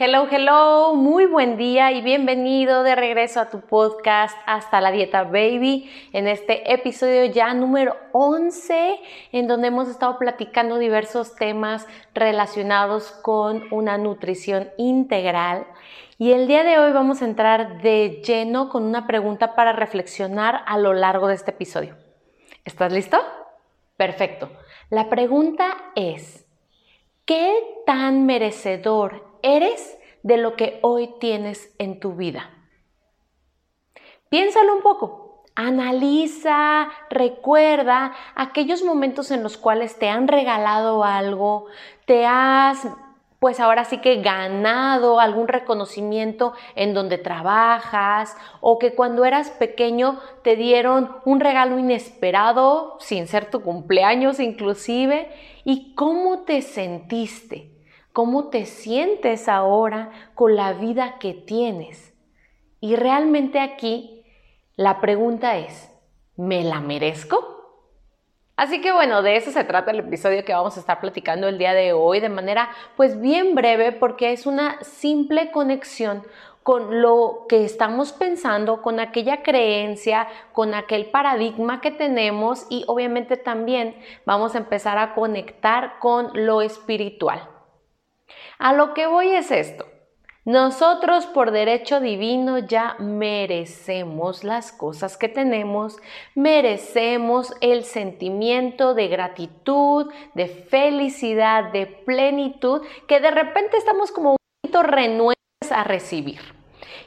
Hello, hello, muy buen día y bienvenido de regreso a tu podcast Hasta la Dieta Baby en este episodio ya número 11 en donde hemos estado platicando diversos temas relacionados con una nutrición integral y el día de hoy vamos a entrar de lleno con una pregunta para reflexionar a lo largo de este episodio. ¿Estás listo? Perfecto. La pregunta es, ¿qué tan merecedor eres de lo que hoy tienes en tu vida. Piénsalo un poco, analiza, recuerda aquellos momentos en los cuales te han regalado algo, te has pues ahora sí que ganado algún reconocimiento en donde trabajas o que cuando eras pequeño te dieron un regalo inesperado sin ser tu cumpleaños inclusive. Y cómo te sentiste cómo te sientes ahora con la vida que tienes. Y realmente aquí la pregunta es, ¿me la merezco? Así que bueno, de eso se trata el episodio que vamos a estar platicando el día de hoy de manera pues bien breve porque es una simple conexión con lo que estamos pensando, con aquella creencia, con aquel paradigma que tenemos y obviamente también vamos a empezar a conectar con lo espiritual. A lo que voy es esto. Nosotros por derecho divino ya merecemos las cosas que tenemos, merecemos el sentimiento de gratitud, de felicidad, de plenitud, que de repente estamos como un poquito renuentes a recibir.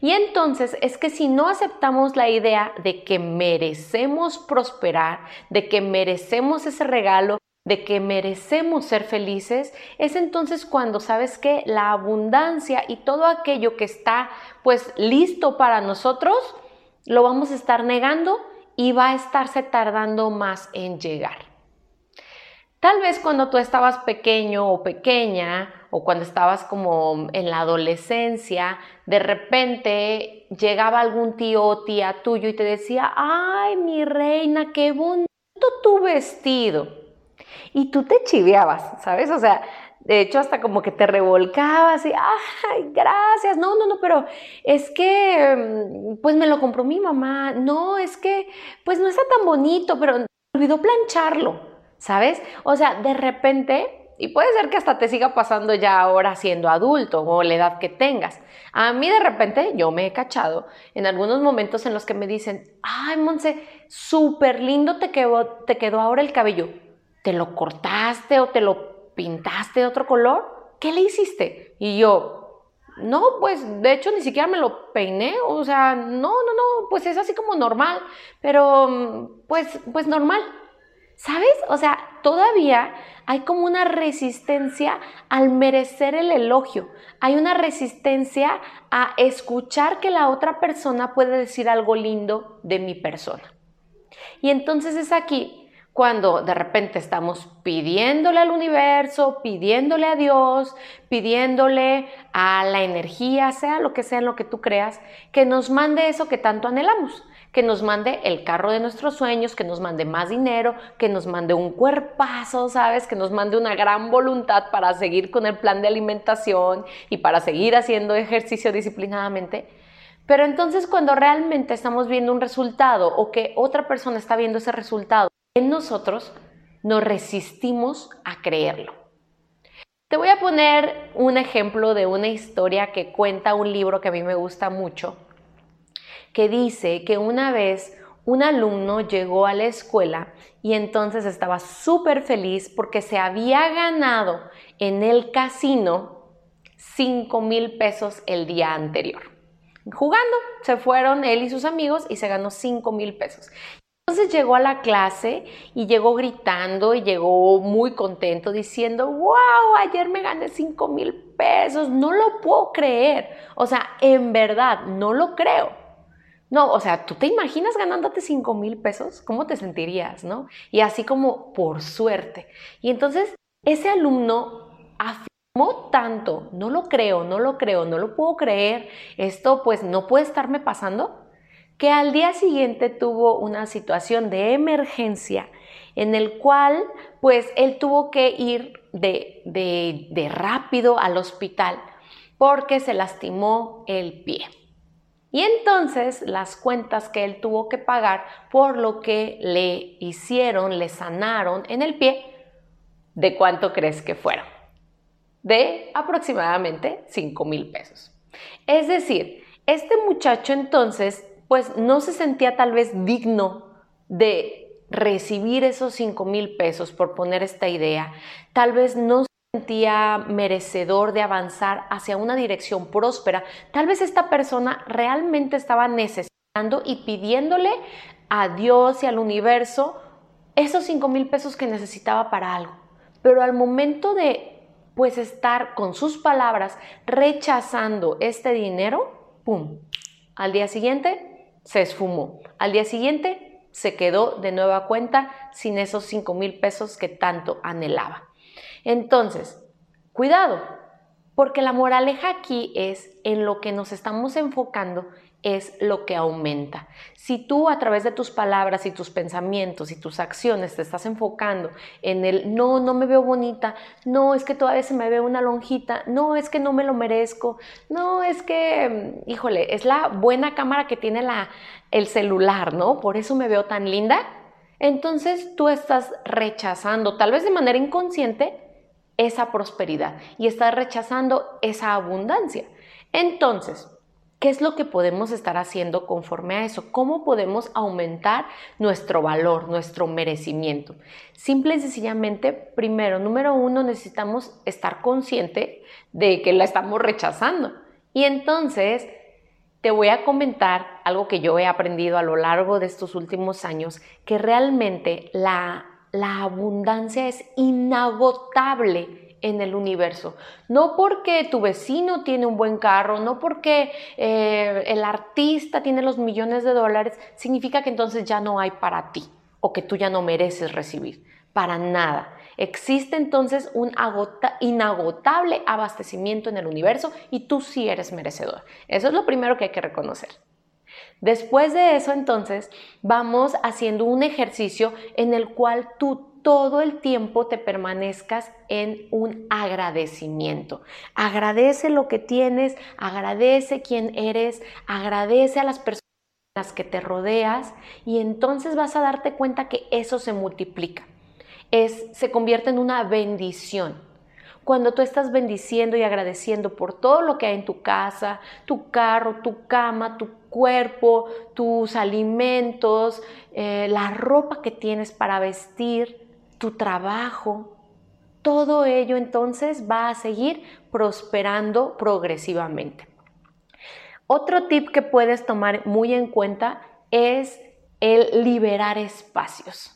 Y entonces es que si no aceptamos la idea de que merecemos prosperar, de que merecemos ese regalo, de que merecemos ser felices, es entonces cuando sabes que la abundancia y todo aquello que está pues listo para nosotros, lo vamos a estar negando y va a estarse tardando más en llegar. Tal vez cuando tú estabas pequeño o pequeña, o cuando estabas como en la adolescencia, de repente llegaba algún tío o tía tuyo y te decía, ay, mi reina, qué bonito tu vestido y tú te chiveabas, ¿sabes? O sea, de hecho hasta como que te revolcabas y, ay, gracias, no, no, no, pero es que, mm, pues me lo compró mi mamá, no, es que, pues no está tan bonito, pero olvidó plancharlo, ¿sabes? O sea, de repente y puede ser que hasta te siga pasando ya ahora siendo adulto o la edad que tengas. A mí de repente yo me he cachado en algunos momentos en los que me dicen, ay, Monse, súper lindo te quedó, te quedó ahora el cabello. ¿Te lo cortaste o te lo pintaste de otro color? ¿Qué le hiciste? Y yo, no, pues de hecho ni siquiera me lo peiné, o sea, no, no, no, pues es así como normal, pero pues, pues normal. ¿Sabes? O sea, todavía hay como una resistencia al merecer el elogio. Hay una resistencia a escuchar que la otra persona puede decir algo lindo de mi persona. Y entonces es aquí cuando de repente estamos pidiéndole al universo, pidiéndole a Dios, pidiéndole a la energía, sea lo que sea en lo que tú creas, que nos mande eso que tanto anhelamos, que nos mande el carro de nuestros sueños, que nos mande más dinero, que nos mande un cuerpazo, ¿sabes? Que nos mande una gran voluntad para seguir con el plan de alimentación y para seguir haciendo ejercicio disciplinadamente. Pero entonces cuando realmente estamos viendo un resultado o que otra persona está viendo ese resultado, en nosotros nos resistimos a creerlo. Te voy a poner un ejemplo de una historia que cuenta un libro que a mí me gusta mucho, que dice que una vez un alumno llegó a la escuela y entonces estaba súper feliz porque se había ganado en el casino 5 mil pesos el día anterior. Jugando, se fueron él y sus amigos y se ganó 5 mil pesos. Entonces llegó a la clase y llegó gritando y llegó muy contento diciendo, wow, ayer me gané 5 mil pesos, no lo puedo creer. O sea, en verdad, no lo creo. No, o sea, ¿tú te imaginas ganándote 5 mil pesos? ¿Cómo te sentirías, no? Y así como por suerte. Y entonces ese alumno afirmó tanto, no lo creo, no lo creo, no lo puedo creer, esto pues no puede estarme pasando, que al día siguiente tuvo una situación de emergencia en el cual pues él tuvo que ir de, de, de rápido al hospital porque se lastimó el pie. Y entonces las cuentas que él tuvo que pagar por lo que le hicieron, le sanaron en el pie, ¿de cuánto crees que fueron? De aproximadamente 5 mil pesos. Es decir, este muchacho entonces pues no se sentía tal vez digno de recibir esos 5 mil pesos por poner esta idea. Tal vez no sentía merecedor de avanzar hacia una dirección próspera, tal vez esta persona realmente estaba necesitando y pidiéndole a Dios y al universo esos 5 mil pesos que necesitaba para algo. Pero al momento de pues estar con sus palabras rechazando este dinero, ¡pum! Al día siguiente se esfumó. Al día siguiente se quedó de nueva cuenta sin esos 5 mil pesos que tanto anhelaba. Entonces, cuidado, porque la moraleja aquí es en lo que nos estamos enfocando es lo que aumenta. Si tú a través de tus palabras y tus pensamientos y tus acciones te estás enfocando en el no, no me veo bonita, no, es que todavía se me ve una lonjita, no, es que no me lo merezco, no, es que, mm, híjole, es la buena cámara que tiene la, el celular, ¿no? Por eso me veo tan linda. Entonces tú estás rechazando, tal vez de manera inconsciente, esa prosperidad y estás rechazando esa abundancia. Entonces, ¿qué es lo que podemos estar haciendo conforme a eso? ¿Cómo podemos aumentar nuestro valor, nuestro merecimiento? Simple y sencillamente, primero, número uno, necesitamos estar consciente de que la estamos rechazando. Y entonces, te voy a comentar algo que yo he aprendido a lo largo de estos últimos años, que realmente la la abundancia es inagotable en el universo. No porque tu vecino tiene un buen carro, no porque eh, el artista tiene los millones de dólares, significa que entonces ya no hay para ti o que tú ya no mereces recibir. Para nada. Existe entonces un inagotable abastecimiento en el universo y tú sí eres merecedor. Eso es lo primero que hay que reconocer. Después de eso, entonces, vamos haciendo un ejercicio en el cual tú todo el tiempo te permanezcas en un agradecimiento. Agradece lo que tienes, agradece quién eres, agradece a las personas que te rodeas y entonces vas a darte cuenta que eso se multiplica. Es, se convierte en una bendición. Cuando tú estás bendiciendo y agradeciendo por todo lo que hay en tu casa, tu carro, tu cama, tu cuerpo, tus alimentos, eh, la ropa que tienes para vestir, tu trabajo, todo ello entonces va a seguir prosperando progresivamente. Otro tip que puedes tomar muy en cuenta es el liberar espacios.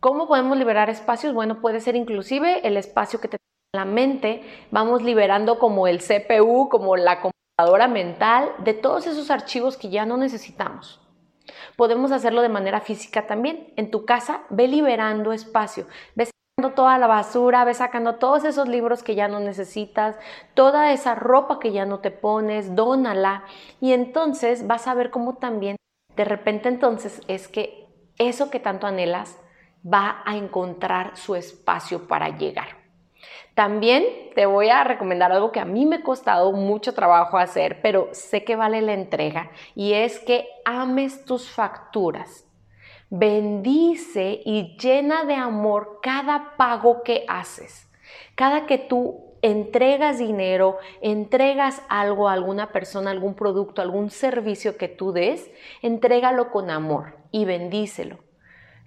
¿Cómo podemos liberar espacios? Bueno, puede ser inclusive el espacio que te la mente, vamos liberando como el CPU, como la mental, de todos esos archivos que ya no necesitamos. Podemos hacerlo de manera física también. En tu casa, ve liberando espacio. Ve sacando toda la basura, ve sacando todos esos libros que ya no necesitas, toda esa ropa que ya no te pones, dónala. Y entonces vas a ver cómo también, de repente entonces, es que eso que tanto anhelas va a encontrar su espacio para llegar. También te voy a recomendar algo que a mí me ha costado mucho trabajo hacer, pero sé que vale la entrega, y es que ames tus facturas. Bendice y llena de amor cada pago que haces. Cada que tú entregas dinero, entregas algo a alguna persona, algún producto, algún servicio que tú des, entrégalo con amor y bendícelo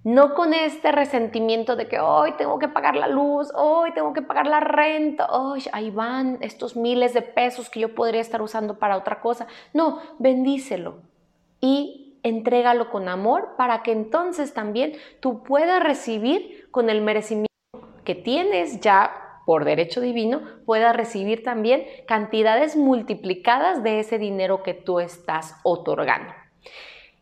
no con este resentimiento de que hoy tengo que pagar la luz, hoy tengo que pagar la renta, hoy ahí van estos miles de pesos que yo podría estar usando para otra cosa. No, bendícelo y entrégalo con amor para que entonces también tú puedas recibir con el merecimiento que tienes ya por derecho divino, puedas recibir también cantidades multiplicadas de ese dinero que tú estás otorgando.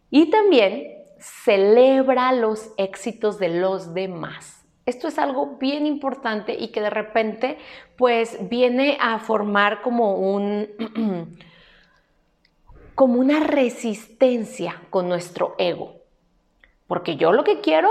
Y también celebra los éxitos de los demás. Esto es algo bien importante y que de repente pues viene a formar como un como una resistencia con nuestro ego. Porque yo lo que quiero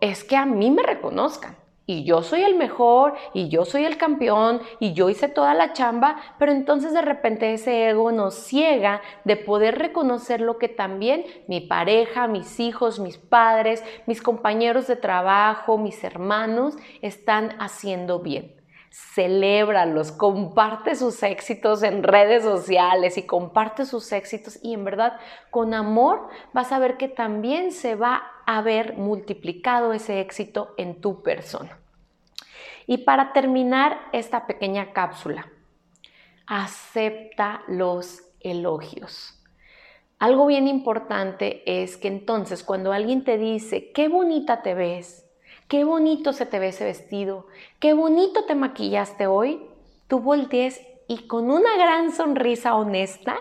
es que a mí me reconozcan y yo soy el mejor y yo soy el campeón y yo hice toda la chamba, pero entonces de repente ese ego nos ciega de poder reconocer lo que también mi pareja, mis hijos, mis padres, mis compañeros de trabajo, mis hermanos están haciendo bien. Celébralos, comparte sus éxitos en redes sociales y comparte sus éxitos y en verdad con amor vas a ver que también se va haber multiplicado ese éxito en tu persona. Y para terminar esta pequeña cápsula, acepta los elogios. Algo bien importante es que entonces cuando alguien te dice, qué bonita te ves, qué bonito se te ve ese vestido, qué bonito te maquillaste hoy, tú voltees y con una gran sonrisa honesta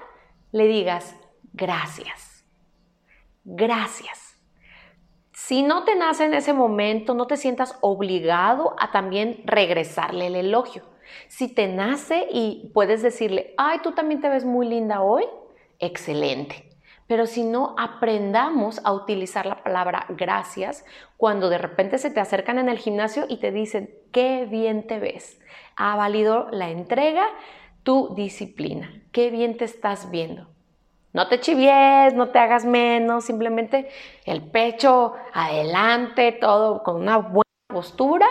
le digas, gracias, gracias. Si no te nace en ese momento, no te sientas obligado a también regresarle el elogio. Si te nace y puedes decirle, ay, tú también te ves muy linda hoy, excelente. Pero si no aprendamos a utilizar la palabra gracias cuando de repente se te acercan en el gimnasio y te dicen, qué bien te ves. Ha valido la entrega, tu disciplina. Qué bien te estás viendo. No te chivies, no te hagas menos, simplemente el pecho adelante, todo con una buena postura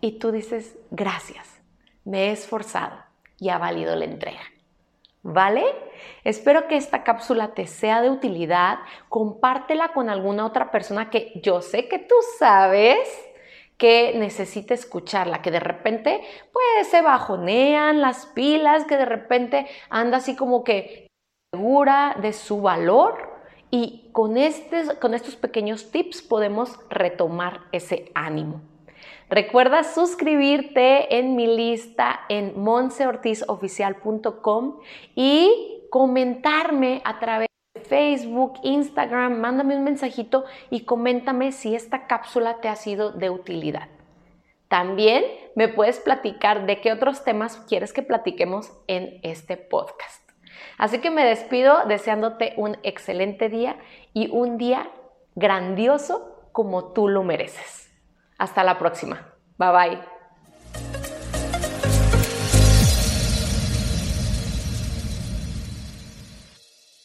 y tú dices, gracias, me he esforzado y ha valido la entrega. ¿Vale? Espero que esta cápsula te sea de utilidad. Compártela con alguna otra persona que yo sé que tú sabes que necesita escucharla, que de repente pues se bajonean las pilas, que de repente anda así como que segura de su valor y con, con estos pequeños tips podemos retomar ese ánimo. Recuerda suscribirte en mi lista en monseortizoficial.com y comentarme a través de Facebook, Instagram, mándame un mensajito y coméntame si esta cápsula te ha sido de utilidad. También me puedes platicar de qué otros temas quieres que platiquemos en este podcast. Así que me despido deseándote un excelente día y un día grandioso como tú lo mereces. Hasta la próxima. Bye bye.